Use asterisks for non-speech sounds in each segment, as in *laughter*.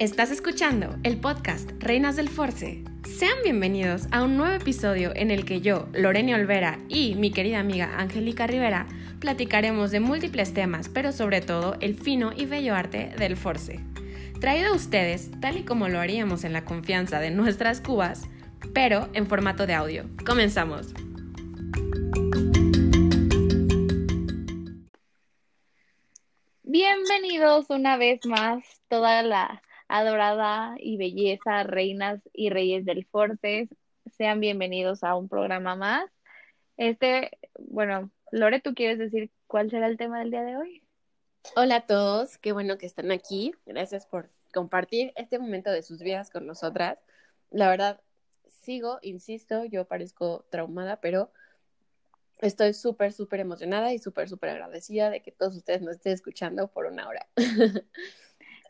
Estás escuchando el podcast Reinas del Force. Sean bienvenidos a un nuevo episodio en el que yo, Lorena Olvera y mi querida amiga Angélica Rivera platicaremos de múltiples temas, pero sobre todo el fino y bello arte del Force. Traído a ustedes, tal y como lo haríamos en la confianza de nuestras cubas, pero en formato de audio. Comenzamos. Bienvenidos una vez más, toda la adorada y belleza, reinas y reyes del Fortes. Sean bienvenidos a un programa más. Este, bueno, Lore, ¿tú quieres decir cuál será el tema del día de hoy? Hola a todos, qué bueno que están aquí. Gracias por compartir este momento de sus vidas con nosotras. La verdad, sigo, insisto, yo parezco traumada, pero estoy súper, súper emocionada y súper, súper agradecida de que todos ustedes nos estén escuchando por una hora. *laughs*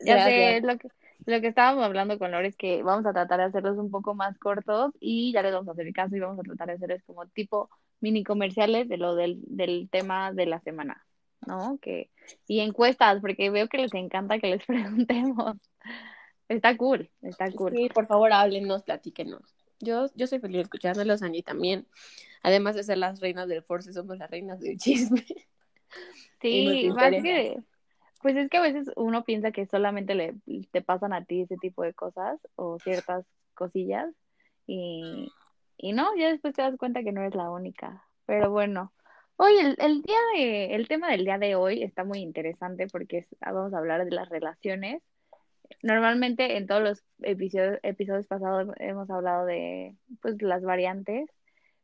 ya sé, lo que, lo que estábamos hablando con Lore es que vamos a tratar de hacerlos un poco más cortos y ya les vamos a hacer caso y vamos a tratar de hacerles como tipo mini comerciales de lo del, del tema de la semana, ¿no? Que, y encuestas, porque veo que les encanta que les *laughs* preguntemos. Está cool, está cool. Sí, por favor, háblenos, platíquenos. Yo, yo soy feliz escuchándolos, Angie también. Además de ser las reinas del Force, somos las reinas del chisme. *laughs* Sí, más que, pues es que a veces uno piensa que solamente le te pasan a ti ese tipo de cosas o ciertas cosillas y, y no, ya después te das cuenta que no eres la única. Pero bueno, hoy el, el día de, el tema del día de hoy está muy interesante porque vamos a hablar de las relaciones. Normalmente en todos los episodios, episodios pasados hemos hablado de pues las variantes,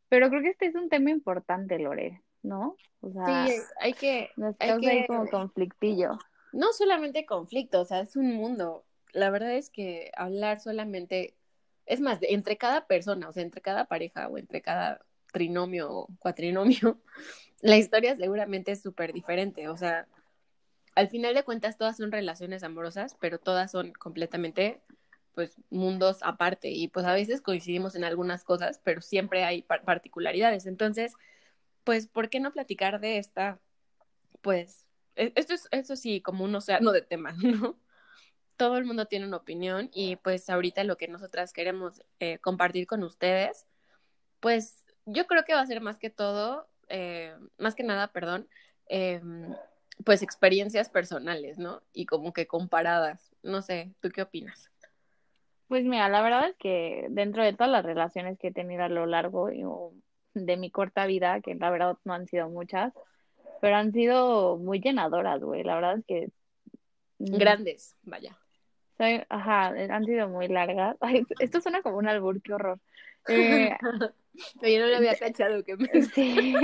pero creo que este es un tema importante, Lore, ¿no? O sea, sí, hay que, hay que... como conflictillo no solamente conflicto, o sea, es un mundo. La verdad es que hablar solamente, es más, entre cada persona, o sea, entre cada pareja o entre cada trinomio o cuatrinomio, *laughs* la historia seguramente es súper diferente. O sea, al final de cuentas todas son relaciones amorosas, pero todas son completamente, pues, mundos aparte. Y pues a veces coincidimos en algunas cosas, pero siempre hay particularidades. Entonces, pues, ¿por qué no platicar de esta, pues, esto es, eso sí, como un océano de temas, *laughs* ¿no? Todo el mundo tiene una opinión y pues ahorita lo que nosotras queremos eh, compartir con ustedes, pues yo creo que va a ser más que todo, eh, más que nada, perdón, em, pues experiencias personales, ¿no? Y como que comparadas. No sé, ¿tú qué opinas? Pues mira, la verdad es que dentro de todas las relaciones que he tenido a lo largo de mi corta vida, que la verdad no han sido muchas, pero han sido muy llenadoras, güey. La verdad es que. Mm, Grandes, vaya. ajá, han sido muy largas. *laughs* Ay, esto suena como un albur, qué horror. Eh, *laughs* yo no le había cachado que me. *laughs* Sí.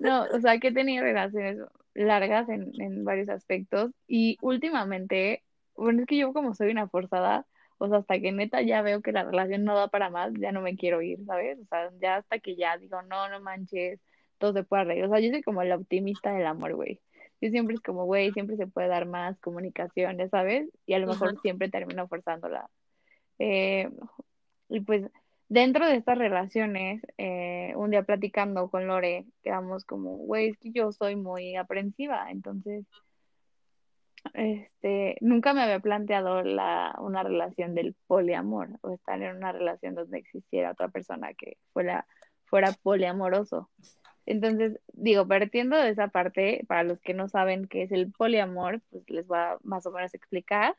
no, o sea, que he tenido relaciones largas en, en varios aspectos y últimamente, bueno, es que yo como soy una forzada, o sea, hasta que neta ya veo que la relación no da para más, ya no me quiero ir, ¿sabes? O sea, ya hasta que ya digo, no, no manches, todo se puede arreglar. O sea, yo soy como la optimista del amor, güey. Yo siempre es como, güey, siempre se puede dar más comunicación, ya sabes, y a lo mejor siempre termino forzándola. Eh, y pues dentro de estas relaciones, eh, un día platicando con Lore, quedamos como, güey, es que yo soy muy aprensiva, entonces, este, nunca me había planteado la, una relación del poliamor o estar en una relación donde existiera otra persona que fuera, fuera poliamoroso. Entonces, digo, partiendo de esa parte, para los que no saben qué es el poliamor, pues les voy a más o menos explicar.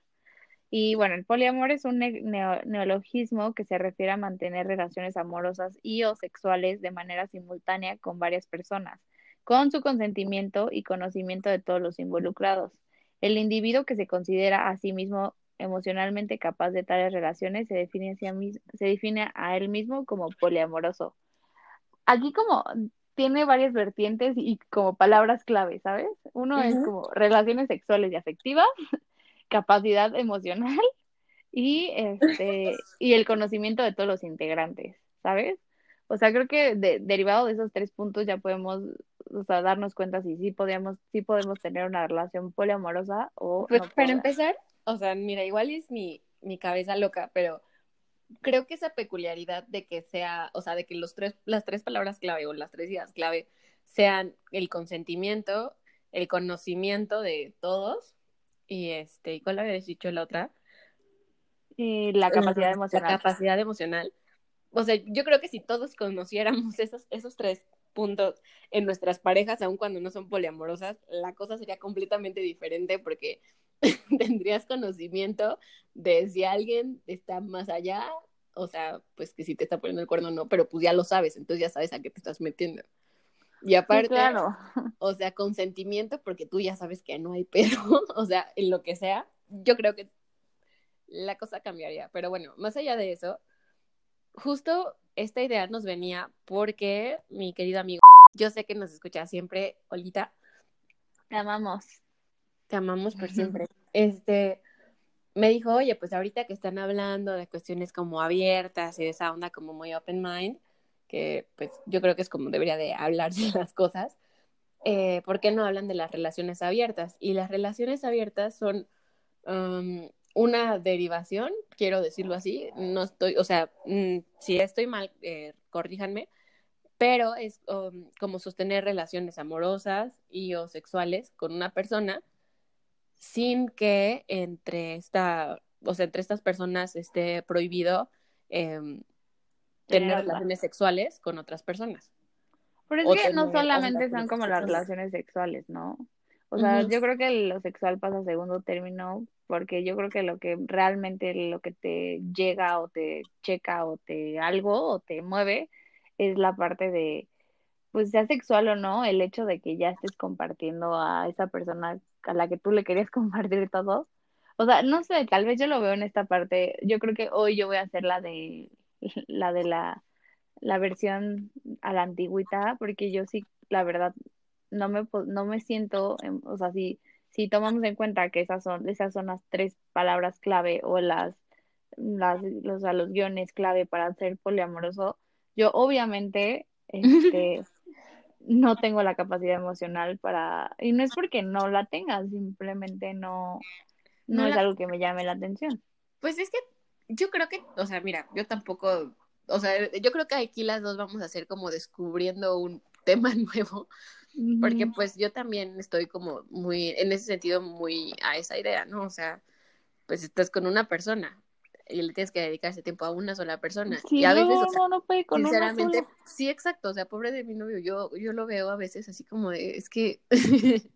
Y bueno, el poliamor es un neologismo que se refiere a mantener relaciones amorosas y o sexuales de manera simultánea con varias personas, con su consentimiento y conocimiento de todos los involucrados. El individuo que se considera a sí mismo emocionalmente capaz de tales relaciones se define, se define a él mismo como poliamoroso. Aquí como tiene varias vertientes y como palabras clave, ¿sabes? Uno es como relaciones sexuales y afectivas, *laughs* capacidad emocional y este *laughs* y el conocimiento de todos los integrantes, ¿sabes? O sea, creo que derivado de esos tres puntos ya podemos, o sea, darnos cuenta si sí podemos, sí podemos tener una relación poliamorosa o pues, Para empezar, o sea, mira, igual es mi, mi cabeza loca, pero creo que esa peculiaridad de que sea, o sea, de que los tres, las tres palabras clave o las tres ideas clave sean el consentimiento, el conocimiento de todos y este, ¿y cuál habías dicho la otra? Y la capacidad emocional. La capacidad emocional. O sea, yo creo que si todos conociéramos esos, esos tres puntos en nuestras parejas, aun cuando no son poliamorosas, la cosa sería completamente diferente porque *laughs* tendrías conocimiento de si alguien está más allá, o sea, pues que si te está poniendo el cuerno no, pero pues ya lo sabes, entonces ya sabes a qué te estás metiendo. Y aparte, claro. *laughs* o sea, consentimiento, porque tú ya sabes que no hay pedo, *laughs* o sea, en lo que sea, yo creo que la cosa cambiaría. Pero bueno, más allá de eso, justo esta idea nos venía porque mi querido amigo, yo sé que nos escucha siempre, Olita. Te amamos. Te amamos por siempre. Este, me dijo, oye, pues ahorita que están hablando de cuestiones como abiertas y de esa onda como muy open mind, que pues yo creo que es como debería de hablarse *laughs* las cosas, eh, ¿por qué no hablan de las relaciones abiertas? Y las relaciones abiertas son um, una derivación, quiero decirlo así, no estoy, o sea, mm, si estoy mal, eh, corríjanme, pero es um, como sostener relaciones amorosas y o sexuales con una persona sin que entre esta, o sea, entre estas personas esté prohibido em, tener relaciones sexuales con otras personas. Pero es que no solamente son como las relaciones sexuales, ¿no? O sea, yo creo que lo sexual pasa a segundo término porque yo creo que lo que realmente lo que te llega o te checa o te algo o te mueve es la parte de pues sea sexual o no, el hecho de que ya estés compartiendo a esa persona a la que tú le querías *laughs* compartir todo. O sea, no sé, tal vez yo lo veo en esta parte. Yo creo que hoy yo voy a hacer la de *laughs* la de la, la versión a la antigüita, porque yo sí, la verdad, no me, no me siento, o sea, si, si tomamos en cuenta que esas son, esas son las tres palabras clave o las, las los, los guiones clave para ser poliamoroso, yo obviamente *laughs* este, no tengo la capacidad emocional para, y no es porque no la tenga, simplemente no, no, es algo que me llame la atención. Pues es que yo creo que, o sea, mira, yo tampoco, o sea, yo creo que aquí las dos vamos a hacer como descubriendo un *laughs* tema nuevo, porque pues yo también estoy como muy, en ese sentido, muy a esa idea, ¿no? O sea, pues estás con una persona y le tienes que dedicar ese tiempo a una sola persona. Sí, y a veces, no, no, puede con sinceramente, sí, exacto, o sea, pobre de mi novio, yo, yo lo veo a veces así como de, es que *laughs*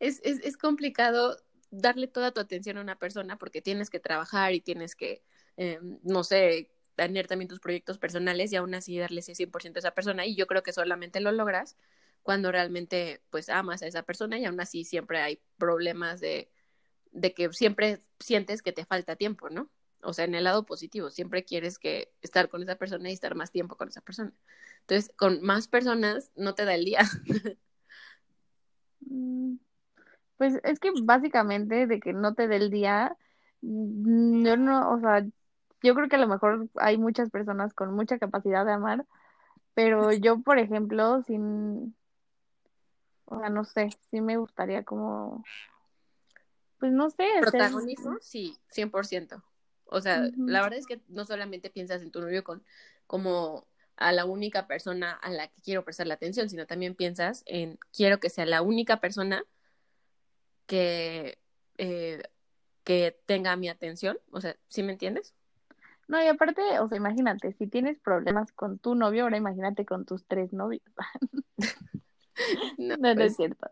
es, es, es complicado darle toda tu atención a una persona porque tienes que trabajar y tienes que, eh, no sé, tener también tus proyectos personales y aún así darle ese 100% a esa persona. Y yo creo que solamente lo logras cuando realmente pues amas a esa persona y aún así siempre hay problemas de, de que siempre sientes que te falta tiempo, ¿no? O sea, en el lado positivo, siempre quieres que estar con esa persona y estar más tiempo con esa persona. Entonces, con más personas no te da el día. *laughs* Mm, pues es que básicamente de que no te dé el día, mm, yo no, o sea, yo creo que a lo mejor hay muchas personas con mucha capacidad de amar, pero yo, por ejemplo, sin, o sea, no sé, sí me gustaría como, pues no sé. Protagonismo, sí, 100%. O sea, la verdad es que no solamente piensas en tu novio con, como a la única persona a la que quiero prestar la atención, sino también piensas en quiero que sea la única persona que, eh, que tenga mi atención, o sea, ¿sí me entiendes? No, y aparte, o sea, imagínate, si tienes problemas con tu novio, ahora imagínate con tus tres novios. *laughs* *laughs* no, no, es pues, cierto.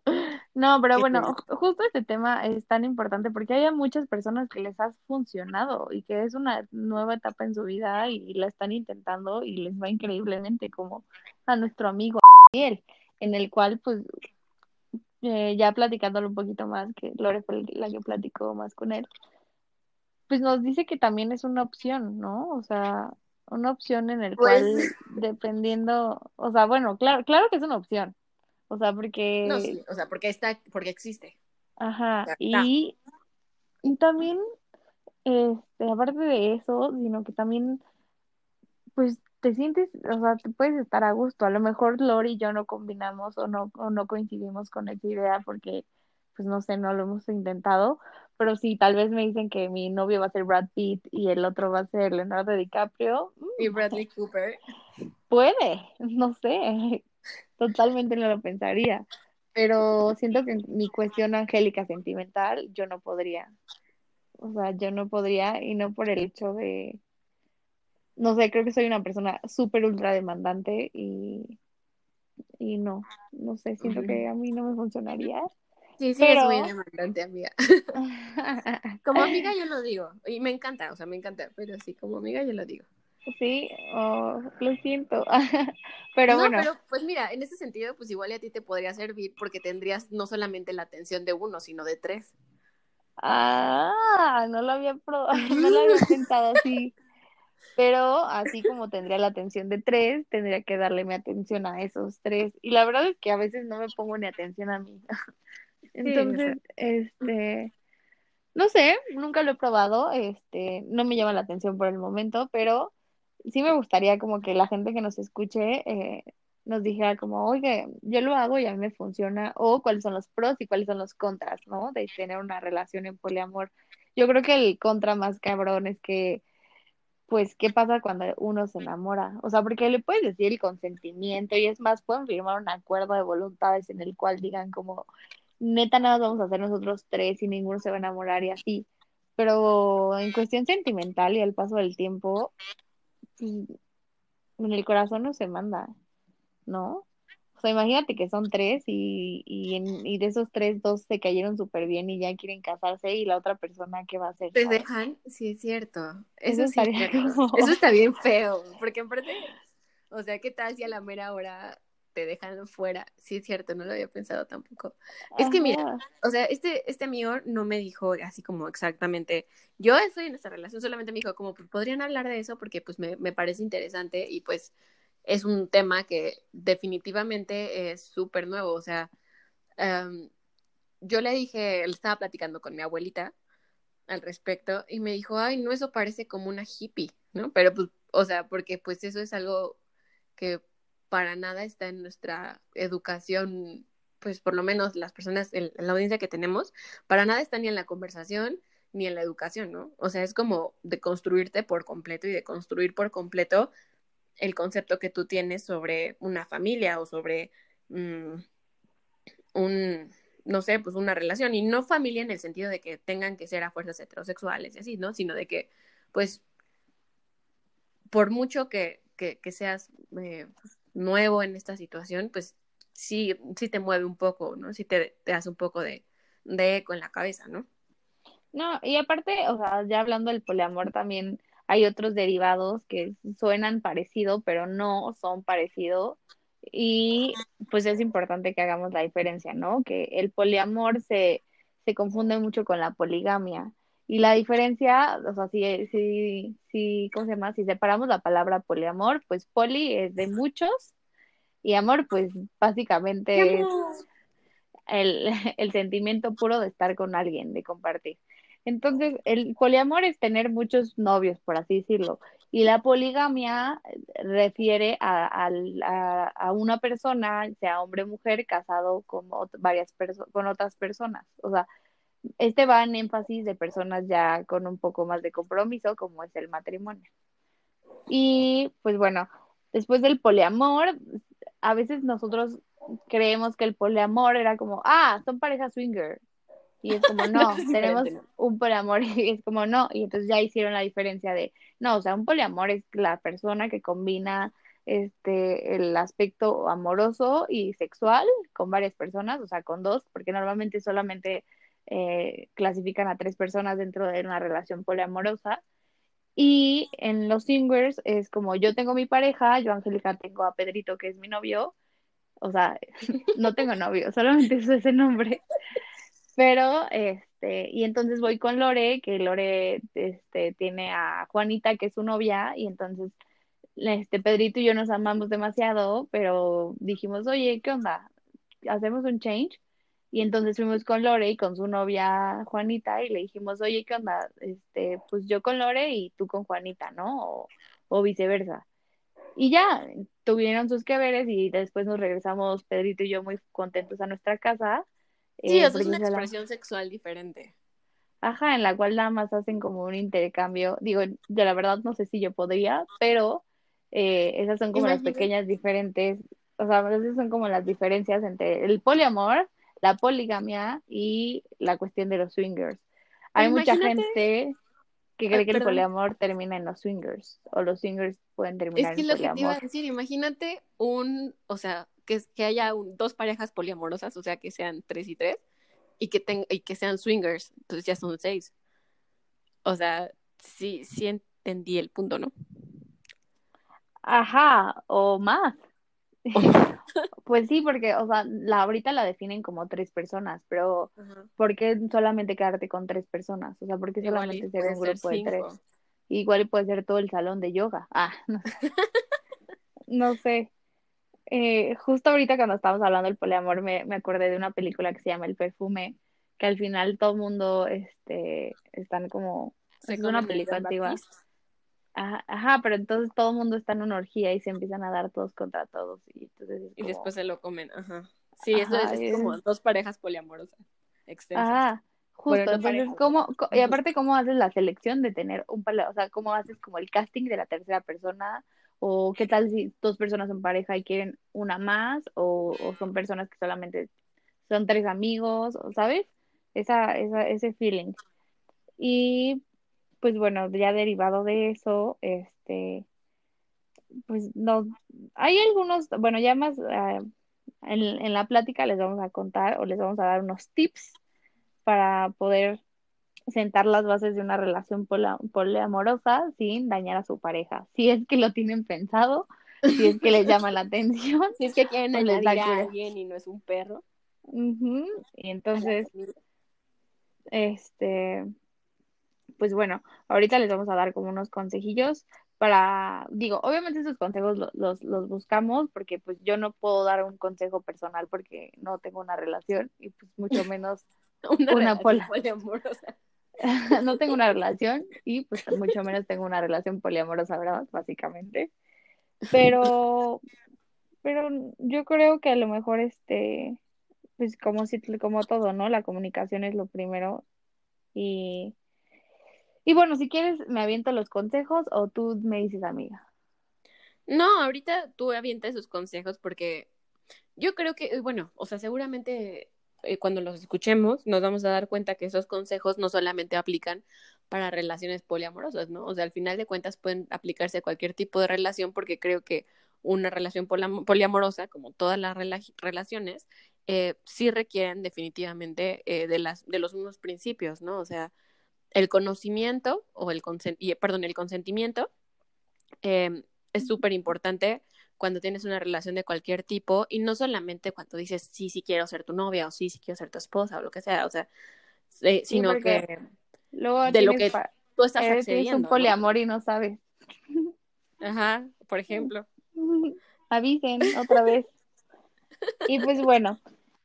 No, pero bueno, justo este tema es tan importante porque hay muchas personas que les ha funcionado y que es una nueva etapa en su vida y la están intentando y les va increíblemente, como a nuestro amigo Ariel, en el cual pues eh, ya platicándolo un poquito más, que Lore fue la que platicó más con él, pues nos dice que también es una opción, ¿no? O sea, una opción en el cual, pues dependiendo, o sea, bueno, claro, claro que es una opción, o sea, porque... No, sí, o sea, porque está, porque existe. Ajá, y, y también, este, aparte de eso, sino que también, pues te sientes, o sea, te puedes estar a gusto. A lo mejor Lori y yo no combinamos o no, o no coincidimos con esa idea porque, pues no sé, no lo hemos intentado. Pero sí, tal vez me dicen que mi novio va a ser Brad Pitt y el otro va a ser Leonardo DiCaprio. Y Bradley Cooper. Puede, no sé. Totalmente no lo pensaría. pero siento que mi cuestión angélica sentimental yo no podría. O sea, yo no podría y no por el hecho de, no sé, creo que soy una persona súper ultra demandante y, y no, no sé, siento que a mí no me funcionaría. Sí, sí, es muy demandante, amiga. *laughs* como amiga yo lo digo, y me encanta, o sea, me encanta, pero sí, como amiga yo lo digo. Sí, oh, lo siento. *laughs* pero bueno. Pero pues mira, en ese sentido, pues igual a ti te podría servir porque tendrías no solamente la atención de uno, sino de tres. Ah, no lo había probado, *laughs* no lo había *laughs* pensado así. Pero así como tendría la atención de tres, tendría que darle mi atención a esos tres. Y la verdad es que a veces no me pongo ni atención a mí. Entonces, este, no sé, nunca lo he probado, este, no me llama la atención por el momento, pero sí me gustaría como que la gente que nos escuche eh, nos dijera como, oye, yo lo hago y a mí me funciona, o cuáles son los pros y cuáles son los contras, ¿no? De tener una relación en poliamor. Yo creo que el contra más cabrón es que, pues, ¿qué pasa cuando uno se enamora? O sea, porque le puedes decir el consentimiento y es más, pueden firmar un acuerdo de voluntades en el cual digan como, neta, nada vamos a hacer nosotros tres y ninguno se va a enamorar y así. Pero en cuestión sentimental y al paso del tiempo, pues, en el corazón no se manda. ¿no? O sea, imagínate que son tres y, y, en, y de esos tres, dos se cayeron súper bien y ya quieren casarse y la otra persona, ¿qué va a hacer? ¿Te dejan? Sí, es cierto. Eso, sí, *laughs* Eso está bien feo, porque en parte, o sea, ¿qué tal si a la mera hora te dejan fuera? Sí, es cierto, no lo había pensado tampoco. Es que mira, o sea, este, este amigo no me dijo así como exactamente, yo estoy en esta relación, solamente me dijo como, pues podrían hablar de eso porque pues me, me parece interesante y pues es un tema que definitivamente es súper nuevo. O sea, em, yo le dije, él estaba platicando con mi abuelita al respecto y me dijo, ay, no, eso parece como una hippie, ¿no? Pero pues, o sea, porque pues eso es algo que para nada está en nuestra educación, pues por lo menos las personas la audiencia que tenemos, para nada está ni en la conversación ni en la educación, ¿no? O sea, es como de construirte por completo y de construir por completo el concepto que tú tienes sobre una familia o sobre mm, un, no sé, pues una relación. Y no familia en el sentido de que tengan que ser a fuerzas heterosexuales y así, ¿no? Sino de que, pues, por mucho que, que, seas eh, pues, nuevo en esta situación, pues sí, sí te mueve un poco, ¿no? Sí te, te hace un poco de, de eco en la cabeza, ¿no? No, y aparte, o sea, ya hablando del poliamor también, hay otros derivados que suenan parecido, pero no son parecido. Y pues es importante que hagamos la diferencia, ¿no? Que el poliamor se, se confunde mucho con la poligamia. Y la diferencia, o sea, si, si, si, ¿cómo se llama? Si separamos la palabra poliamor, pues poli es de muchos y amor, pues básicamente es el, *laughs* el sentimiento puro de estar con alguien, de compartir. Entonces, el poliamor es tener muchos novios, por así decirlo. Y la poligamia refiere a, a, una persona, sea hombre o mujer, casado con varias con otras personas. O sea, este va en énfasis de personas ya con un poco más de compromiso, como es el matrimonio. Y pues bueno, después del poliamor, a veces nosotros creemos que el poliamor era como, ah, son parejas swinger, y es como, *laughs* no, tenemos un poliamor *laughs* y es como, no. Y entonces ya hicieron la diferencia de, no, o sea, un poliamor es la persona que combina este el aspecto amoroso y sexual con varias personas, o sea, con dos, porque normalmente solamente eh, clasifican a tres personas dentro de una relación poliamorosa. Y en los singers es como yo tengo mi pareja, yo Angélica tengo a Pedrito que es mi novio, o sea, *laughs* no tengo novio, *laughs* solamente es el nombre. Pero, este, y entonces voy con Lore, que Lore, este, tiene a Juanita, que es su novia, y entonces, este, Pedrito y yo nos amamos demasiado, pero dijimos, oye, ¿qué onda? ¿Hacemos un change? Y entonces fuimos con Lore y con su novia Juanita y le dijimos, oye, ¿qué onda? Este, pues yo con Lore y tú con Juanita, ¿no? O, o viceversa. Y ya, tuvieron sus que veres y después nos regresamos Pedrito y yo muy contentos a nuestra casa Sí, eso es una expresión sexual diferente. Ajá, en la cual nada más hacen como un intercambio. Digo, de la verdad no sé si yo podría, pero eh, esas son como las pequeñas diferentes, o sea, esas son como las diferencias entre el poliamor, la poligamia y la cuestión de los swingers. Hay mucha gente que cree que el poliamor termina en los swingers o los swingers pueden terminar es que en lo poliamor. que te iba a decir, imagínate un, o sea, que, que haya dos parejas poliamorosas, o sea, que sean tres y tres, y que, ten, y que sean swingers, entonces ya son seis. O sea, sí, sí entendí el punto, ¿no? Ajá, o más. *laughs* pues sí, porque, o sea, la, ahorita la definen como tres personas, pero Ajá. ¿por qué solamente quedarte con tres personas? O sea, ¿por qué solamente ser un grupo de tres? Igual puede ser todo el salón de yoga. Ah, *laughs* no sé. no sé. Eh, justo ahorita cuando estábamos hablando del poliamor me, me acordé de una película que se llama El perfume, que al final todo el mundo este, están como... Se es una película antigua. Ajá, ajá, pero entonces todo el mundo está en una orgía y se empiezan a dar todos contra todos. Y, entonces es y después se lo comen, ajá. Sí, eso es, es, como dos parejas poliamorosas extensas. Ajá, justo. Bueno, no entonces, ¿cómo, y aparte, ¿cómo haces la selección de tener un pale... O sea, ¿cómo haces como el casting de la tercera persona? ¿O qué tal si dos personas son pareja y quieren una más? ¿O, o son personas que solamente son tres amigos? ¿Sabes? Esa, esa, ese feeling. Y pues bueno, ya derivado de eso, este, pues no, hay algunos, bueno, ya más uh, en, en, la plática les vamos a contar o les vamos a dar unos tips para poder sentar las bases de una relación poliamorosa sin dañar a su pareja, si es que lo tienen pensado, si es que les llama la atención, *laughs* si es que quieren añadir a alguien y no es un perro. Uh -huh. Y entonces, este, pues bueno, ahorita les vamos a dar como unos consejillos para, digo, obviamente esos consejos los, los, los, buscamos porque pues yo no puedo dar un consejo personal porque no tengo una relación y pues mucho menos *laughs* una, una pola. poliamorosa. *laughs* no tengo una relación y pues mucho menos tengo una relación poliamorosa, ¿verdad? Básicamente. Pero, pero yo creo que a lo mejor este, pues como si, como todo, ¿no? La comunicación es lo primero y y bueno, si quieres, me aviento los consejos o tú me dices, amiga. No, ahorita tú avientas esos consejos porque yo creo que, bueno, o sea, seguramente eh, cuando los escuchemos nos vamos a dar cuenta que esos consejos no solamente aplican para relaciones poliamorosas, ¿no? O sea, al final de cuentas pueden aplicarse a cualquier tipo de relación porque creo que una relación poliamorosa, como todas las rela relaciones, eh, sí requieren definitivamente eh, de, las, de los mismos principios, ¿no? O sea, el conocimiento o el consent perdón, el consentimiento eh, es súper importante cuando tienes una relación de cualquier tipo y no solamente cuando dices sí, sí quiero ser tu novia o sí, sí quiero ser tu esposa o lo que sea, o sea, eh, sino sí, que luego de lo que tú estás eres, accediendo. un poliamor ¿no? y no sabes. Ajá, por *laughs* ejemplo. Avisen otra vez. Y pues bueno,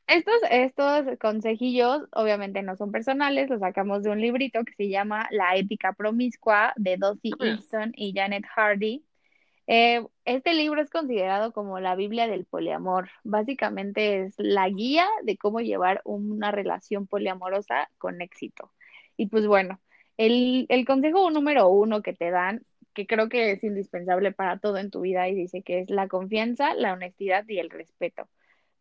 estos, estos consejillos obviamente no son personales, los sacamos de un librito que se llama La ética promiscua de Dossie Easton y Janet Hardy. Eh, este libro es considerado como la Biblia del poliamor. Básicamente es la guía de cómo llevar una relación poliamorosa con éxito. Y pues bueno, el, el consejo número uno que te dan, que creo que es indispensable para todo en tu vida, y dice que es la confianza, la honestidad y el respeto.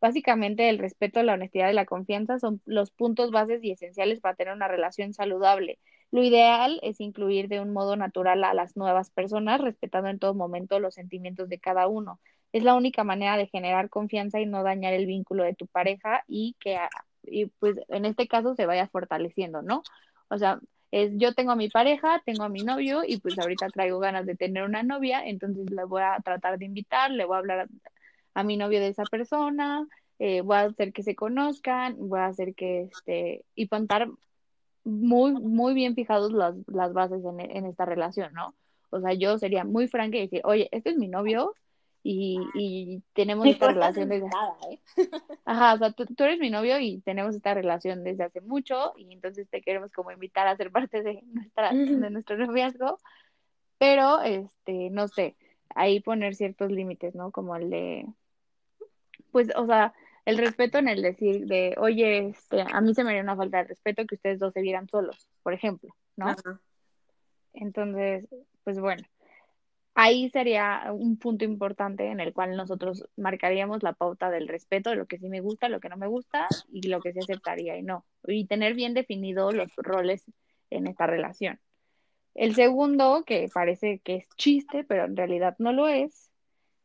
Básicamente, el respeto, la honestidad y la confianza son los puntos bases y esenciales para tener una relación saludable. Lo ideal es incluir de un modo natural a las nuevas personas, respetando en todo momento los sentimientos de cada uno. Es la única manera de generar confianza y no dañar el vínculo de tu pareja y que, y pues en este caso, se vaya fortaleciendo, ¿no? O sea, es yo tengo a mi pareja, tengo a mi novio y pues ahorita traigo ganas de tener una novia, entonces le voy a tratar de invitar, le voy a hablar a mi novio de esa persona, eh, voy a hacer que se conozcan, voy a hacer que, este, y contar muy, muy bien fijados las, las bases en, en, esta relación, ¿no? O sea, yo sería muy franca y decir, oye, este es mi novio y, y tenemos esta relación desde... ¿eh? *laughs* Ajá, o sea, tú, tú, eres mi novio y tenemos esta relación desde hace mucho y entonces te queremos como invitar a ser parte de, nuestra, de nuestro noviazgo, pero, este, no sé, ahí poner ciertos límites, ¿no? Como el de pues, o sea, el respeto en el decir de, oye, este, a mí se me haría una falta de respeto que ustedes dos se vieran solos, por ejemplo, ¿no? Ajá. Entonces, pues bueno. ahí sería un punto importante en el cual nosotros marcaríamos la pauta del respeto de lo que sí me gusta, lo que no me gusta y lo que se aceptaría y no. Y tener bien definidos los roles en esta relación. El segundo, que parece que es chiste, pero en realidad no lo es,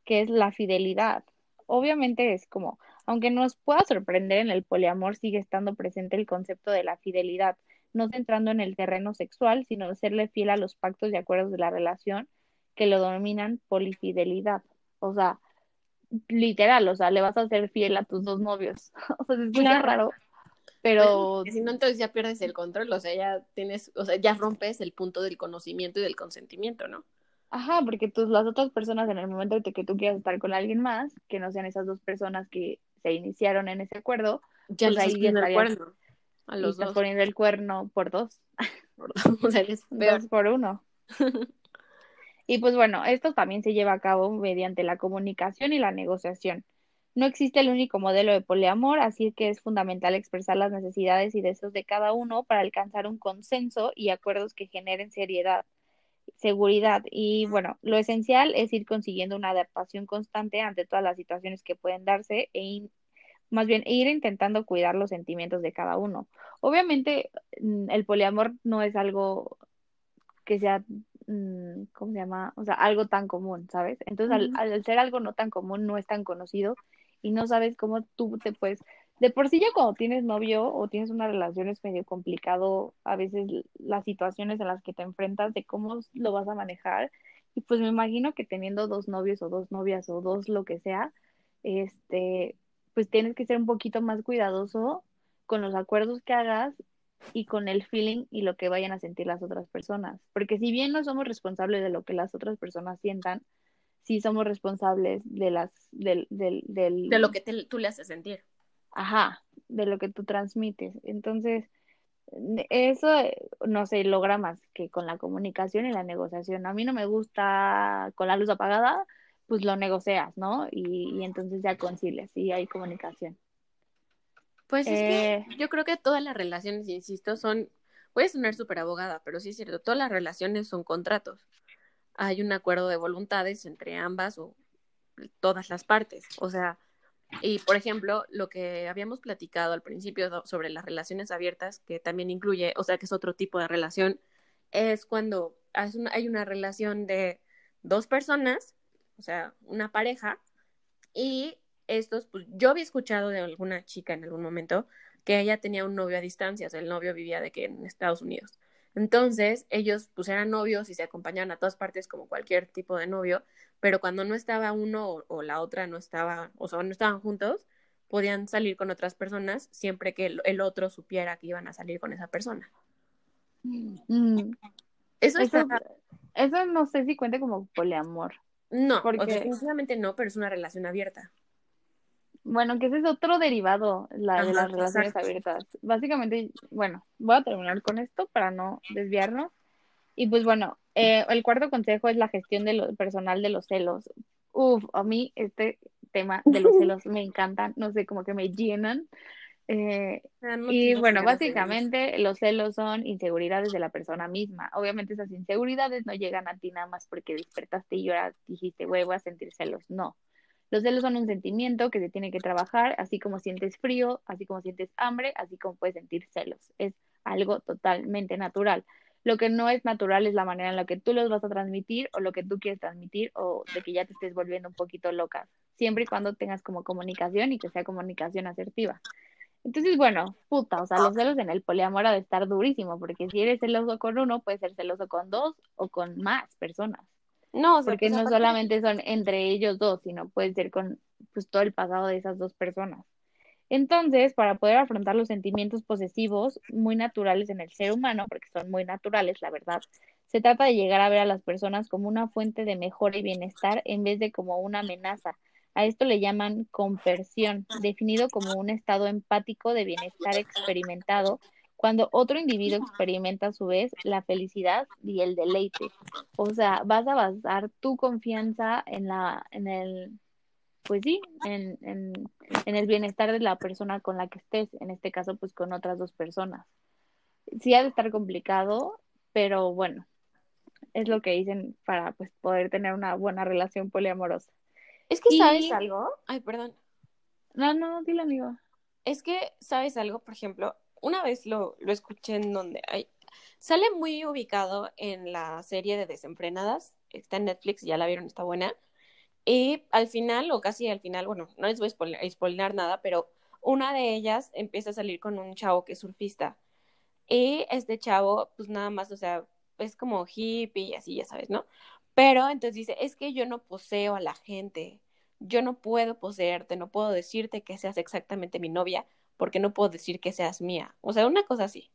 que es la fidelidad. Obviamente es como, aunque nos pueda sorprender en el poliamor, sigue estando presente el concepto de la fidelidad, no centrando en el terreno sexual, sino serle fiel a los pactos y acuerdos de la relación que lo dominan polifidelidad. O sea, literal, o sea, le vas a ser fiel a tus dos novios. *laughs* o sea, es muy raro, pero... si no, entonces ya pierdes el control, o sea, ya tienes, o sea, ya rompes el punto del conocimiento y del consentimiento, ¿no? Ajá, porque tus, las otras personas en el momento de que tú quieras estar con alguien más, que no sean esas dos personas que se iniciaron en ese acuerdo, ya pues ahí ya el cuerno a los y estás poniendo el cuerno por dos. *laughs* Por dos, o sea, es *laughs* dos por uno. *laughs* Y pues bueno, esto también se lleva a cabo mediante la comunicación y la negociación. No existe el único modelo de poliamor, así que es fundamental expresar las necesidades y deseos de cada uno para alcanzar un consenso y acuerdos que generen seriedad, seguridad. Y bueno, lo esencial es ir consiguiendo una adaptación constante ante todas las situaciones que pueden darse e más bien ir intentando cuidar los sentimientos de cada uno. Obviamente, mm, el poliamor no es algo que sea Mm, ¿cómo se llama? O sea, algo tan común, ¿sabes? Entonces, al, ser algo no tan común, no es tan conocido y no sabes cómo tú te puedes... De por sí ya cuando tienes novio o tienes una relación es medio complicado a veces las situaciones en las que te enfrentas de cómo lo vas a manejar. Y pues me imagino que teniendo dos novios o dos novias o dos lo que sea, este, pues tienes que ser un poquito más cuidadoso con los acuerdos que hagas y con el feeling y lo que vayan a sentir las otras personas. Porque si bien no somos responsables de lo que las otras personas sientan, sí somos responsables de las del, del, del... de lo que tú le haces sentir. Ajá, de lo que tú transmites. Entonces, eso no se logra más que con la comunicación y la negociación. A mí no me gusta con la luz apagada, pues lo negocias, ¿no? Y, y entonces ya concilias y hay comunicación. Pues es que eh, yo creo que todas las relaciones, insisto, son, puede sonar súper abogada, pero sí es cierto, todas las relaciones son contratos. Hay un acuerdo de voluntades entre ambas o todas las partes. O sea, y por ejemplo, lo que habíamos platicado al principio sobre las relaciones abiertas, que también incluye, o sea, que es otro tipo de relación, es cuando hay una relación de dos personas, o sea, una pareja, y estos, pues yo había escuchado de alguna chica en algún momento que ella tenía un novio a distancia, o sea, el novio vivía de que en Estados Unidos. Entonces, ellos pues eran novios y se acompañaban a todas partes como cualquier tipo de novio, pero cuando no estaba uno o, la otra no estaba, o sea, no estaban juntos, podían salir con otras personas siempre que el, otro supiera que iban a salir con esa persona. Mm. Eso, eso, eso, no sé si cuenta como poliamor. No, porque... definitivamente no, pero es una relación abierta. Bueno, que ese es otro derivado la, de las relaciones abiertas. Básicamente, bueno, voy a terminar con esto para no desviarnos. Y pues bueno, eh, el cuarto consejo es la gestión de lo personal de los celos. Uf, a mí este tema de los *laughs* celos me encantan, no sé, como que me llenan. Eh, ah, y bueno, básicamente los celos son inseguridades de la persona misma. Obviamente esas inseguridades no llegan a ti nada más porque despertaste y ahora dijiste, güey, voy a sentir celos. No, los celos son un sentimiento que se tiene que trabajar, así como sientes frío, así como sientes hambre, así como puedes sentir celos. Es algo totalmente natural. Lo que no es natural es la manera en la que tú los vas a transmitir o lo que tú quieres transmitir o de que ya te estés volviendo un poquito loca, siempre y cuando tengas como comunicación y que sea comunicación asertiva. Entonces, bueno, puta, o sea, los celos en el poliamor ha de estar durísimo, porque si eres celoso con uno, puedes ser celoso con dos o con más personas. No, porque pues, no solamente son entre ellos dos, sino puede ser con pues, todo el pasado de esas dos personas. Entonces, para poder afrontar los sentimientos posesivos muy naturales en el ser humano, porque son muy naturales, la verdad, se trata de llegar a ver a las personas como una fuente de mejora y bienestar en vez de como una amenaza. A esto le llaman conversión, definido como un estado empático de bienestar experimentado cuando otro individuo experimenta a su vez la felicidad y el deleite. O sea, vas a basar tu confianza en la, en el, pues sí, en, en, en el bienestar de la persona con la que estés, en este caso, pues con otras dos personas. Sí ha de estar complicado, pero bueno, es lo que dicen para pues poder tener una buena relación poliamorosa. Es que, Y- ¿sabes algo? Ay, perdón. No, no, dile amigo. Es que, ¿sabes algo? Por ejemplo, una vez lo, lo escuché en donde hay... Sale muy ubicado en la serie de Desenfrenadas. Está en Netflix, ya la vieron, está buena. Y al final, o casi al final, bueno, no les voy a spoiler, nada, pero una de ellas empieza a salir con un chavo que es surfista. Y este chavo, pues nada más, o sea, es como hippie y así, ya sabes, ¿no? Pero entonces dice, es que yo no poseo a la gente, yo no puedo poseerte, no puedo decirte que seas exactamente mi novia, porque no puedo decir que seas mía. O sea, una cosa así.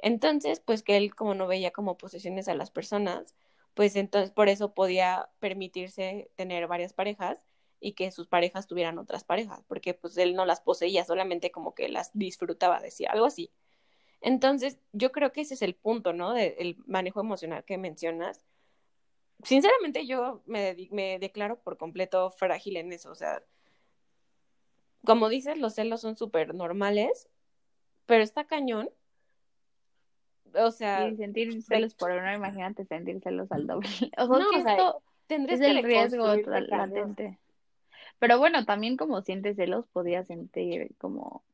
Entonces, pues que él como no veía como posesiones a las personas, pues entonces por eso podía permitirse tener varias parejas y que sus parejas tuvieran otras parejas, porque pues él no las poseía, solamente como que las disfrutaba, decía algo así. Entonces, yo creo que ese es el punto, ¿no? Del manejo emocional que mencionas. Sinceramente, yo me, me declaro por completo frágil en eso. O sea, como dices, los celos son súper normales, pero está cañón. O sea, Y sentir celos por uno, imagínate sentir celos al doble. *laughs* O sea, No, que o sea, esto tendrías es que el riesgo latente. Pero bueno, también como sientes celos, podías sentir como,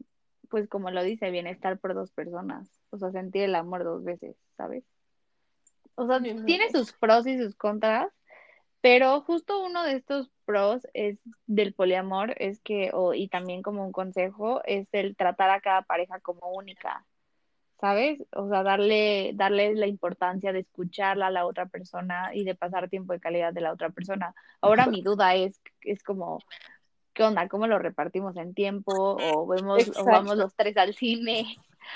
pues como lo dice, bienestar por dos personas. O sea, sentir el amor dos veces, ¿sabes? O sea, tiene sus pros y sus contras, pero justo uno de estos pros es del poliamor, es que, y también como un consejo, es el tratar a cada pareja como única, ¿sabes? O sea, darle, darle la importancia de escucharla a la otra persona y de pasar tiempo de calidad de la otra persona. Ahora mi duda es, es como, ¿qué onda? ¿Cómo lo repartimos en tiempo? ¿O vemos, o vamos los tres al cine?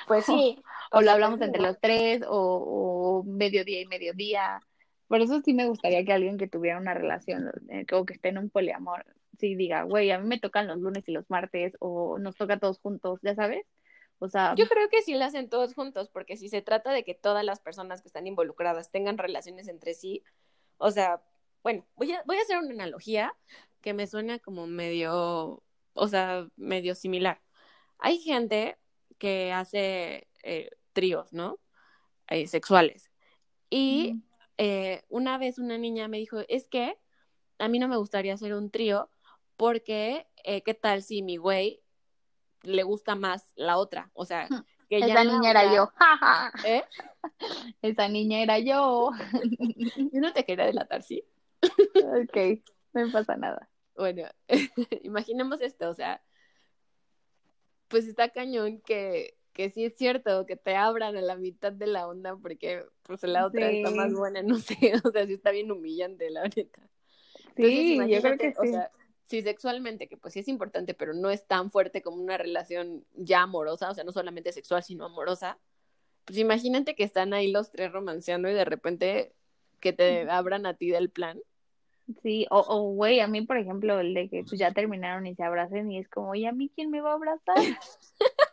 Pues sí. o *laughs* o lo hablamos entre los tres, o, o mediodía y mediodía. Por eso sí me gustaría que alguien que tuviera una relación eh, o que esté en un poliamor, sí diga, güey, a mí me tocan los lunes y los martes, o nos toca a todos juntos, ¿ya sabes? O sea, Yo creo que sí lo hacen todos juntos, porque si se trata de que todas las personas que están involucradas tengan relaciones entre sí, o sea, bueno, voy a, voy a hacer una analogía que me suena como medio, o sea, medio similar. Hay gente que hace eh, tríos, ¿no? Eh, sexuales. Y. eh, una vez una niña me dijo, es que a mí no me gustaría hacer un trío porque, eh, ¿qué tal si mi güey le gusta más la otra? O sea, que ya esa niña era yo, *laughs* jaja, ¿Eh? esa niña era yo. *laughs* Yo no te quería delatar, ¿sí? ok, no me pasa nada. Bueno, *laughs* imaginemos esto, o sea, pues está cañón que, que sí es cierto que te abran a la mitad de la onda porque pues la otra está más buena, *laughs* no sé, o sea, sí está bien humillante, la neta. Sí, Entonces, yo creo que o sí. sea, sí sexualmente, que pues sí es importante, pero no es tan fuerte como una relación ya amorosa, o sea, no solamente sexual, sino amorosa. Pues imagínate que están ahí los tres romanceando y de repente que te abran a ti del plan. Sí, o, o güey, a mí, por ejemplo, el de que pues ya terminaron y se abracen y es como, ¿y a mí quién me va a abrazar? *laughs*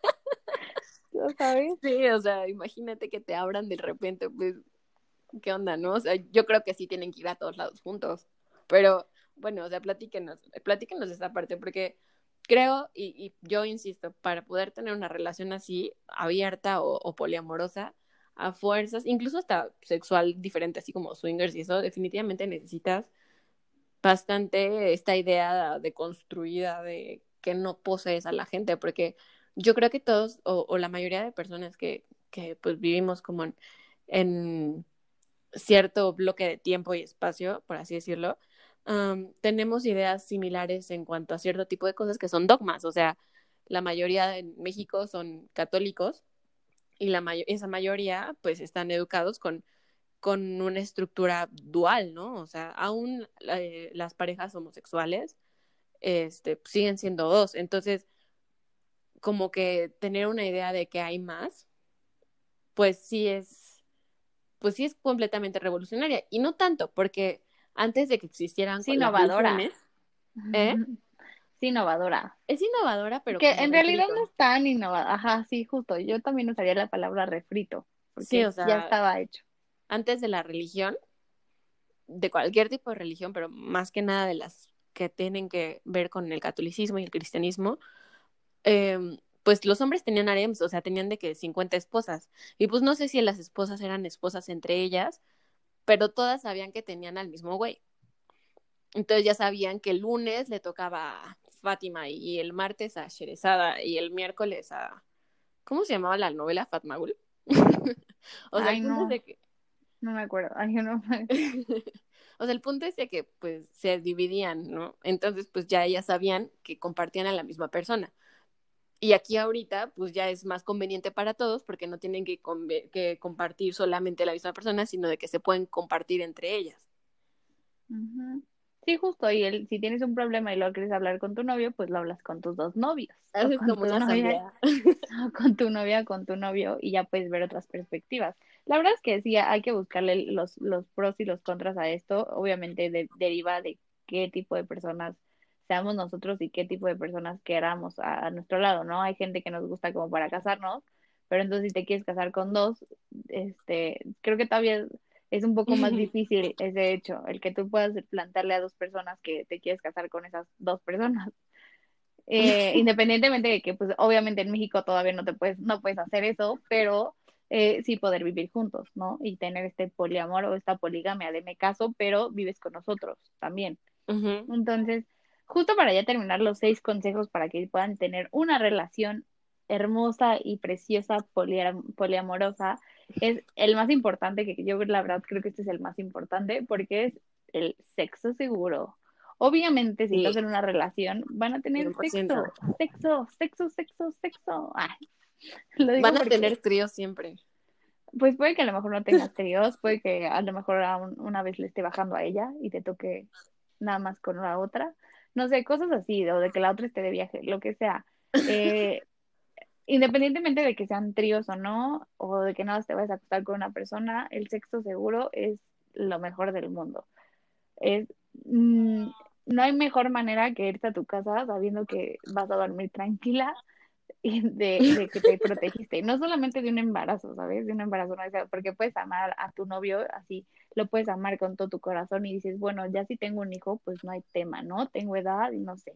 ¿Lo *laughs* sabes? Sí, o sea, imagínate que te abran de repente, pues, ¿qué onda, no? O sea, yo creo que sí tienen que ir a todos lados juntos. Pero, bueno, o sea, platíquenos, platíquenos esta parte, porque creo, y, yo insisto, para poder tener una relación así, abierta o, o poliamorosa, a fuerzas, incluso hasta sexual diferente, así como swingers y eso, definitivamente necesitas bastante esta idea de construida de que no posees a la gente, porque yo creo que todos o, o la mayoría de personas que, que pues vivimos como en, en cierto bloque de tiempo y espacio, por así decirlo, um, tenemos ideas similares en cuanto a cierto tipo de cosas que son dogmas, o sea, la mayoría en México son católicos y la may esa mayoría pues están educados con con una estructura dual, ¿no? O sea, aún eh, las parejas homosexuales este, siguen siendo dos. Entonces, como que tener una idea de que hay más, pues sí es, pues sí es completamente revolucionaria. Y no tanto, porque antes de que existieran Sí, innovadora. ¿Eh? *laughs* Sí, innovadora. es innovadora, pero que en realidad refrito. no es tan innovadora. Ajá, sí, justo. Yo también usaría la palabra refrito. Porque Sí, o sea, ya estaba hecho. antes de la religión, de cualquier tipo de religión, pero más que nada de las que tienen que ver con el catolicismo y el cristianismo, eh, pues los hombres tenían harems, o sea, tenían de que 50 esposas. Y pues no sé si las esposas eran esposas entre ellas pero todas sabían que tenían al mismo güey. Entonces ya sabían que el lunes le tocaba a Fátima y el martes a Sherezada y el miércoles a... ¿Cómo se llamaba la novela Fatmagul? *laughs* o sea, no. que... no me acuerdo. Ay, no me... *laughs* o sea, el punto es de que pues se dividían, ¿no? Entonces pues ya ellas sabían que compartían a la misma persona. Y aquí ahorita pues ya es más conveniente para todos porque no tienen que, que compartir solamente la misma persona, sino de que se pueden compartir entre ellas. Sí, justo, y el, si tienes un problema y lo quieres hablar con tu novio, pues lo hablas con tus dos novios. Es como una novia, *laughs* con tu novia, con tu novio, y ya puedes ver otras perspectivas. La verdad es que sí, hay que buscarle los, los pros y los contras a esto. Obviamente deriva de qué tipo de personas seamos nosotros y qué tipo de personas queramos a, a, nuestro lado, ¿no? Hay gente que nos gusta como para casarnos, pero entonces si te quieres casar con dos, este, creo que todavía es un poco más *laughs* difícil ese hecho, el que tú puedas plantearle a dos personas que te quieres casar con esas dos personas. *laughs* Eh, independientemente de que, pues, obviamente en México todavía no te puedes, no puedes hacer eso, pero eh, sí poder vivir juntos, ¿no? Y tener este poliamor o esta poligamia de me caso, pero vives con nosotros también. Entonces, justo para ya terminar los seis consejos para que puedan tener una relación hermosa y preciosa poliamorosa, es el más importante, que yo la verdad creo que este es el más importante, porque es el sexo seguro. Obviamente, si estás en una relación, van a tener sexo, sexo, sexo, sexo, sexo. *laughs* van a tener tríos siempre. Pues puede que a lo mejor no tengas tríos, puede que a lo mejor una vez le esté bajando a ella y te toque nada más con la otra. No sé, cosas así, o de que la otra esté de viaje, lo que sea. Eh, *laughs* independientemente de que sean tríos o no, o de que nada te vayas a acostar con una persona, el sexo seguro es lo mejor del mundo. Es, mm, no hay mejor manera que irte a tu casa sabiendo que vas a dormir tranquila y de, que te protegiste. No solamente de un embarazo, ¿sabes? De un embarazo, no, porque puedes amar a tu novio así, lo puedes amar con todo tu corazón y dices, bueno, ya si tengo un hijo, pues no hay tema, ¿no? Tengo edad y no sé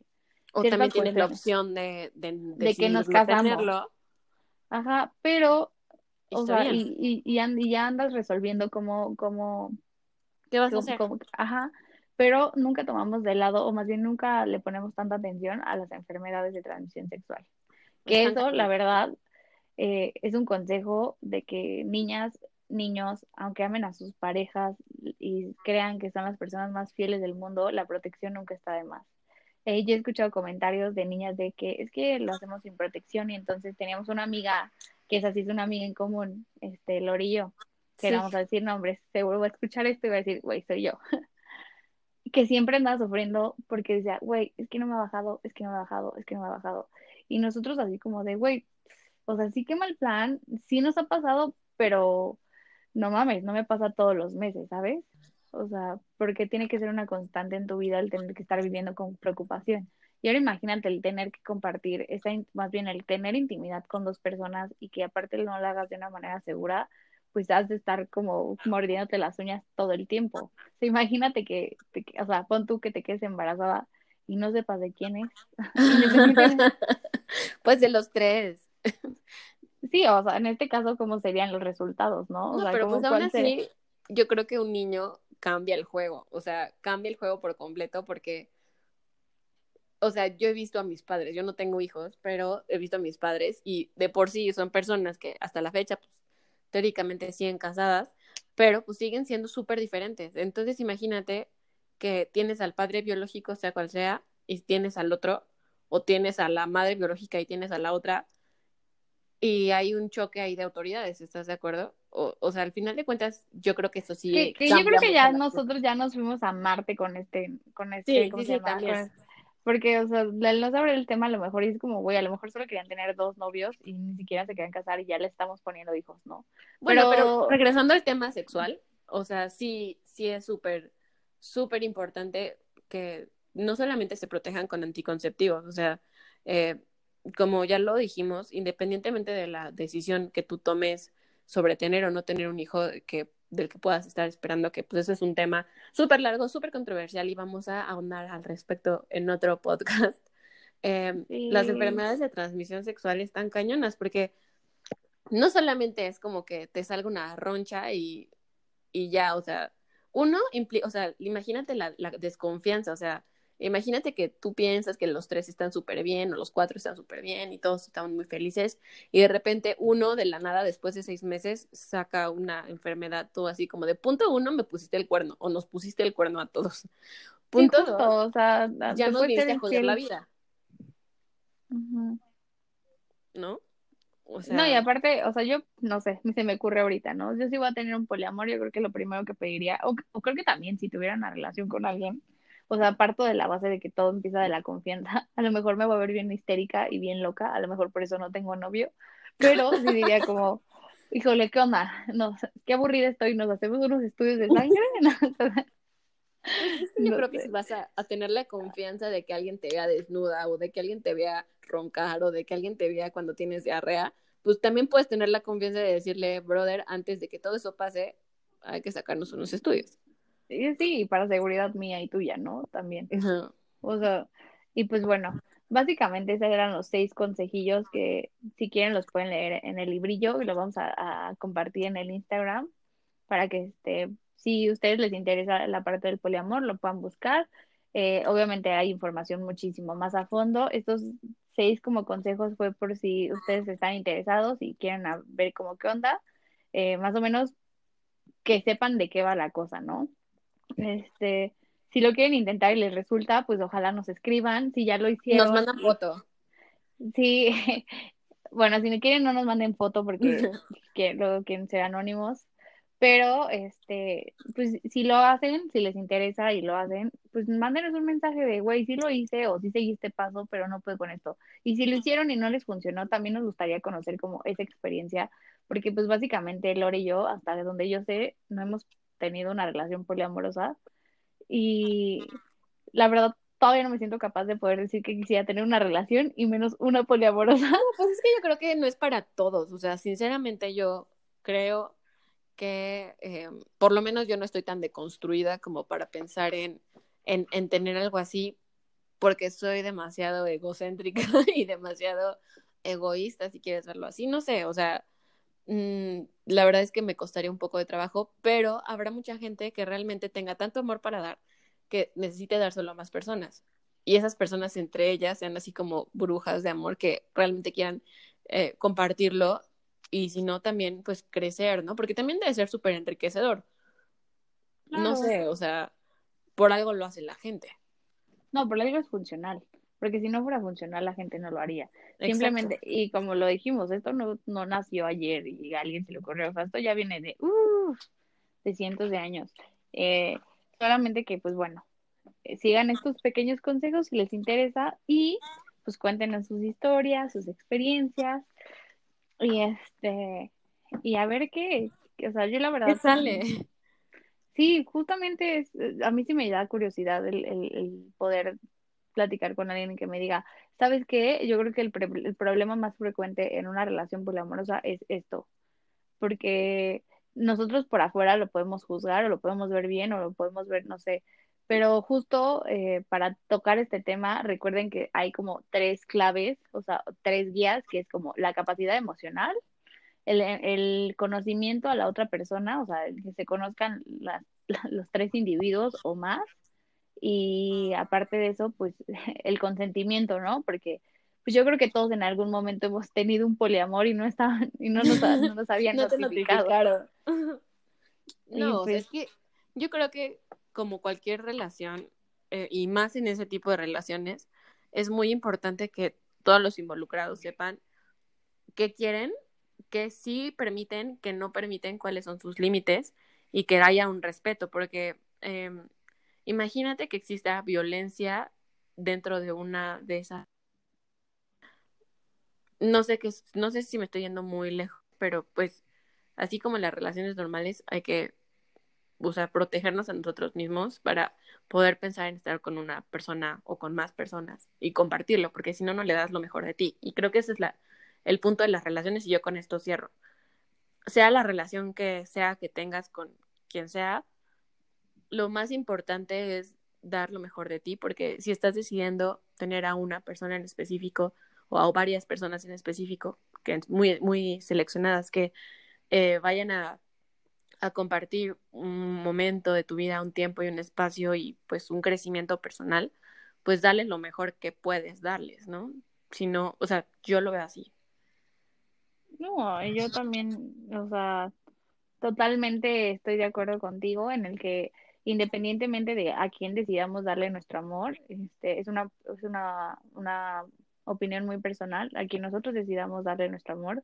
o también tienes la opción de, de, que nos casamos. Ajá, pero, o sea, y, y, y, ya andas resolviendo cómo, cómo, ¿qué vas a hacer? ajá, pero nunca tomamos de lado, o más bien nunca le ponemos tanta atención a las enfermedades de transmisión sexual. Que eso, la verdad, eh, es un consejo de que niñas, niños, aunque amen a sus parejas y crean que son las personas más fieles del mundo, la protección nunca está de más. Eh, yo he escuchado comentarios de niñas de que es que lo hacemos sin protección y entonces teníamos una amiga que es así, es una amiga en común, este, Lorillo, que vamos a decir nombres, seguro va a escuchar esto y va a decir, güey, soy yo. *laughs* que siempre andaba sufriendo porque decía, güey, es que no me ha bajado, es que no me ha bajado, es que no me ha bajado. Y nosotros así como de, güey, o sea, sí que mal plan, sí nos ha pasado, pero no mames, no me pasa todos los meses, ¿sabes? O sea, porque tiene que ser una constante en tu vida el tener que estar viviendo con preocupación. Y ahora imagínate el tener que compartir, esa, más bien el tener intimidad con dos personas y que aparte no lo hagas de una manera segura, pues has de estar como mordiéndote las uñas todo el tiempo. O sea, imagínate que, o sea, pon tú que te quedes embarazada y no sepas de quién es. *laughs* *laughs* pues de los tres. Sí, o sea, en este caso, ¿cómo serían los resultados, no? O sea, pero pues aún así, yo creo que un niño cambia el juego, o sea, cambia el juego por completo porque, o sea, yo he visto a mis padres, yo no tengo hijos, pero he visto a mis padres y de por sí son personas que hasta la fecha, pues, teóricamente siguen casadas, pero pues siguen siendo súper diferentes. Entonces imagínate que tienes al padre biológico, sea cual sea, y tienes al otro, o tienes a la madre biológica y tienes a la otra, y hay un choque ahí de autoridades, ¿estás de acuerdo? O, o sea, al final de cuentas, yo creo que eso sí. Que, yo creo que ya nosotros ya nos fuimos a Marte con este, con este, sí, sí, también. Porque, o sea, no saber el tema a lo mejor es como, güey, a lo mejor solo querían tener dos novios y ni siquiera se querían casar y ya le estamos poniendo hijos, ¿no? Bueno, pero, regresando al tema sexual, o sea, sí, sí es súper, súper importante que no solamente se protejan con anticonceptivos, o sea, eh, como ya lo dijimos, independientemente de la decisión que tú tomes sobre tener o no tener un hijo que, del que puedas estar esperando, que pues eso es un tema súper largo, súper controversial y vamos a ahondar al respecto en otro podcast. *laughs* Em, las enfermedades de transmisión sexual están cañonas porque no solamente es como que te salga una roncha y, y ya, o sea, uno, o sea, imagínate la, la desconfianza, o sea, Imagínate que tú piensas que los tres están súper bien o los cuatro están súper bien y todos están muy felices y de repente uno de la nada después de seis meses saca una enfermedad, todo así como de punto uno me pusiste el cuerno o nos pusiste el cuerno a todos. Punto dos, ya no viniste a joder la vida. ¿No? O sea... No, y aparte, o sea, yo no sé, se me ocurre ahorita, ¿no? Yo si voy a tener un poliamor, yo creo que lo primero que pediría, o, o creo que también si tuviera una relación con alguien, o sea, parto de la base de que todo empieza de la confianza. *laughs* A lo mejor me voy a ver bien histérica y bien loca, a lo mejor por eso no tengo novio, pero sí diría como, *laughs* híjole, ¿qué onda? No, qué aburrida estoy, nos hacemos unos estudios de sangre. *laughs* Pues yo creo que si vas a, tener la confianza de que alguien te vea desnuda o de que alguien te vea roncar o de que alguien te vea cuando tienes diarrea, pues también puedes tener la confianza de decirle, brother, antes de que todo eso pase, hay que sacarnos unos estudios. Sí, para seguridad mía y tuya, ¿no? También. O sea, y pues bueno, básicamente esos eran los seis consejillos que si quieren los pueden leer en el librillo y lo vamos a, compartir en el Instagram para que este, si a ustedes les interesa la parte del poliamor, lo puedan buscar. Eh, obviamente hay información muchísimo más a fondo. Estos seis como consejos fue por si ustedes están interesados y quieren ver cómo qué onda, eh, más o menos que sepan de qué va la cosa, ¿no? Este, si lo quieren intentar y les resulta, pues ojalá nos escriban. Si ya lo hicieron. Nos mandan foto. Sí, *laughs* bueno, si no quieren, no nos manden foto porque *laughs* que, luego quieren ser anónimos. Pero, este, pues si lo hacen, si les interesa y lo hacen, pues mándenos un mensaje de, güey, sí lo hice o sí seguí este paso, pero no puedo con esto. Y si lo hicieron y no les funcionó, también nos gustaría conocer como esa experiencia, porque pues básicamente Lore y yo, hasta de donde yo sé, no hemos tenido una relación poliamorosa y la verdad todavía no me siento capaz de poder decir que quisiera tener una relación y menos una poliamorosa. *laughs* pues es que yo creo que no es para todos, o sea, sinceramente yo creo que eh, por lo menos yo no estoy tan deconstruida como para pensar en, en, en tener algo así, porque soy demasiado egocéntrica *laughs* y demasiado egoísta, si quieres verlo así, no sé, o sea, Mm, la verdad es que me costaría un poco de trabajo, pero habrá mucha gente que realmente tenga tanto amor para dar que necesite dárselo a más personas. Y esas personas entre ellas sean así como brujas de amor que realmente quieran eh, compartirlo y si no también pues crecer, ¿no? Porque también debe ser súper enriquecedor. No sé, o sea, por algo lo hace la gente. No, por algo es funcional porque si no fuera funcional la gente no lo haría. Simplemente, y como lo dijimos, esto no, no nació ayer y a alguien se le ocurrió, o esto ya viene de, uh, de cientos de años. Eh, solamente que, pues bueno, eh, sigan estos pequeños consejos si les interesa y pues cuéntenos sus historias, sus experiencias y este, y a ver qué, o sea, yo la verdad... ¿Qué sale? Sí, justamente es, a mí sí me da curiosidad el, el, el poder platicar con alguien que me diga, ¿sabes qué? Yo creo que el, el problema más frecuente en una relación poliamorosa es esto, porque nosotros por afuera lo podemos juzgar o lo podemos ver bien o lo podemos ver, no sé, pero justo eh, para tocar este tema, recuerden que hay como tres claves, o sea, tres guías, que es como la capacidad emocional, el, el conocimiento a la otra persona, o sea, que se conozcan las, *laughs* los tres individuos o más, y aparte de eso, pues *laughs* el consentimiento, ¿no? Porque pues yo creo que todos en algún momento hemos tenido un poliamor y no estaban y no nos, no nos *laughs* habían no notificado. no, pues es que yo creo que como cualquier relación eh, y más en ese tipo de relaciones es muy importante que todos los involucrados sepan qué quieren, que sí permiten, que no permiten, cuáles son sus límites y que haya un respeto, porque eh, Imagínate que exista violencia dentro de una de esas. No sé qué, no sé si me estoy yendo muy lejos, pero pues así como en las relaciones normales hay que o protegernos a nosotros mismos para poder pensar en estar con una persona o con más personas y compartirlo, porque si no, no le das lo mejor de ti. Y creo que ese es la, el punto de las relaciones y yo con esto cierro. Sea la relación que sea que tengas con quien sea, lo más importante es dar lo mejor de ti, porque si estás decidiendo tener a una persona en específico o a varias personas en específico, que muy, muy seleccionadas, que eh, vayan a a compartir un momento de tu vida, un tiempo y un espacio y pues un crecimiento personal, pues darles lo mejor que puedes darles, ¿no? Si no, o sea, yo lo veo así. No, yo también, o sea, totalmente estoy de acuerdo contigo en el que independientemente de a quién decidamos darle nuestro amor, este, es una, es una, una opinión muy personal, a quien nosotros decidamos darle nuestro amor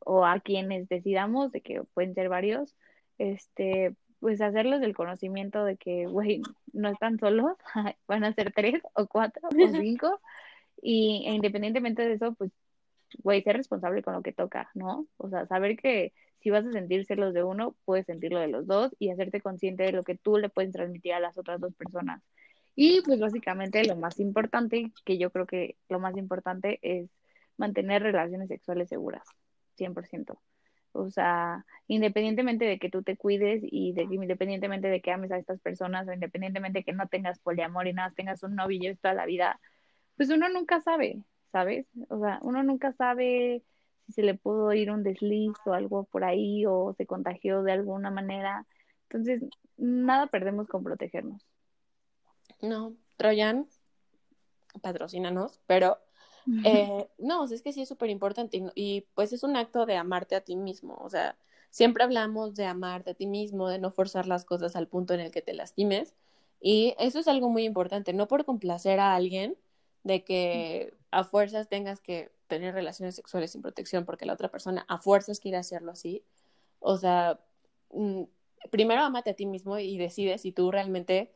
o a quienes decidamos, de que pueden ser varios, este, pues hacerlos del conocimiento de que, güey, no están solos, *laughs* van a ser tres o cuatro o *laughs* cinco, y e independientemente de eso, pues, güey, ser responsable con lo que toca, ¿no? O sea, saber que si vas a sentir celos de uno, puedes sentirlo de los dos y hacerte consciente de lo que tú le puedes transmitir a las otras dos personas. Y pues básicamente lo más importante, que yo creo que lo más importante es mantener relaciones sexuales seguras, 100%. O sea, independientemente de que tú te cuides y de independientemente de que ames a estas personas o independientemente de que no tengas poliamor y nada, tengas un novio toda la vida, pues uno nunca sabe, ¿sabes? O sea, uno nunca sabe si se le pudo ir un desliz o algo por ahí o se contagió de alguna manera. Entonces, nada perdemos con protegernos. No, Troyan, patrocínanos, pero eh, no, es que sí es súper importante y, pues es un acto de amarte a ti mismo, o sea, siempre hablamos de amarte a ti mismo, de no forzar las cosas al punto en el que te lastimes y eso es algo muy importante, no por complacer a alguien de que a fuerzas tengas que tener relaciones sexuales sin protección porque la otra persona a fuerzas quiere hacerlo así, o sea, mm, primero amate a ti mismo y decide si tú realmente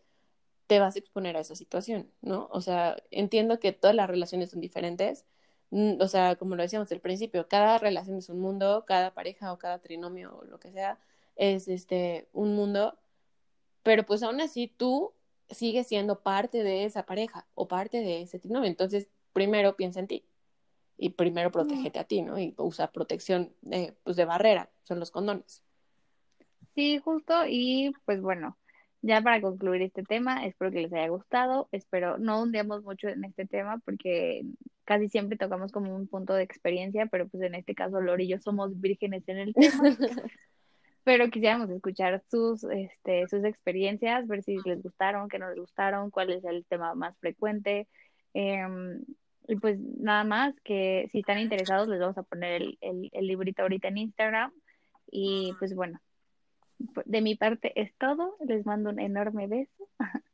te vas a exponer a esa situación, ¿no? O sea, entiendo que todas las relaciones son diferentes, mm, o sea, como lo decíamos al principio, cada relación es un mundo, cada pareja o cada trinomio o lo que sea es este un mundo, pero pues aún así tú sigues siendo parte de esa pareja o parte de ese trinomio, entonces primero piensa en ti y primero protégete a ti, ¿no? Y usa protección de, pues de barrera, son los condones. Sí, justo, y pues bueno, ya para concluir este tema, espero que les haya gustado, espero no hundemos mucho en este tema porque casi siempre tocamos como un punto de experiencia, pero pues en este caso Lori y yo somos vírgenes en el tema. *laughs* pero quisiéramos escuchar sus, este, sus experiencias, ver si les gustaron, qué no les gustaron, cuál es el tema más frecuente. Em, y pues nada más, que si están interesados les vamos a poner el, el, el librito ahorita en Instagram. Y pues bueno, de mi parte es todo. Les mando un enorme beso. *laughs*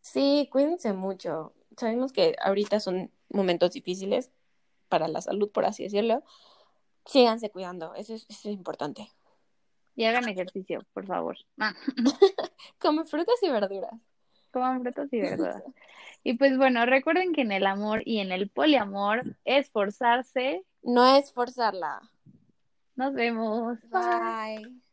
Sí, cuídense mucho. Sabemos que ahorita son momentos difíciles para la salud, por así decirlo. Síganse cuidando, eso es, eso es importante. Y hagan ejercicio, por favor. *laughs* *laughs* Comen frutas y verduras. Coman frutas y verduras. Y pues bueno, recuerden que en el amor y en el poliamor, esforzarse no es forzarla. Nos vemos. Bye.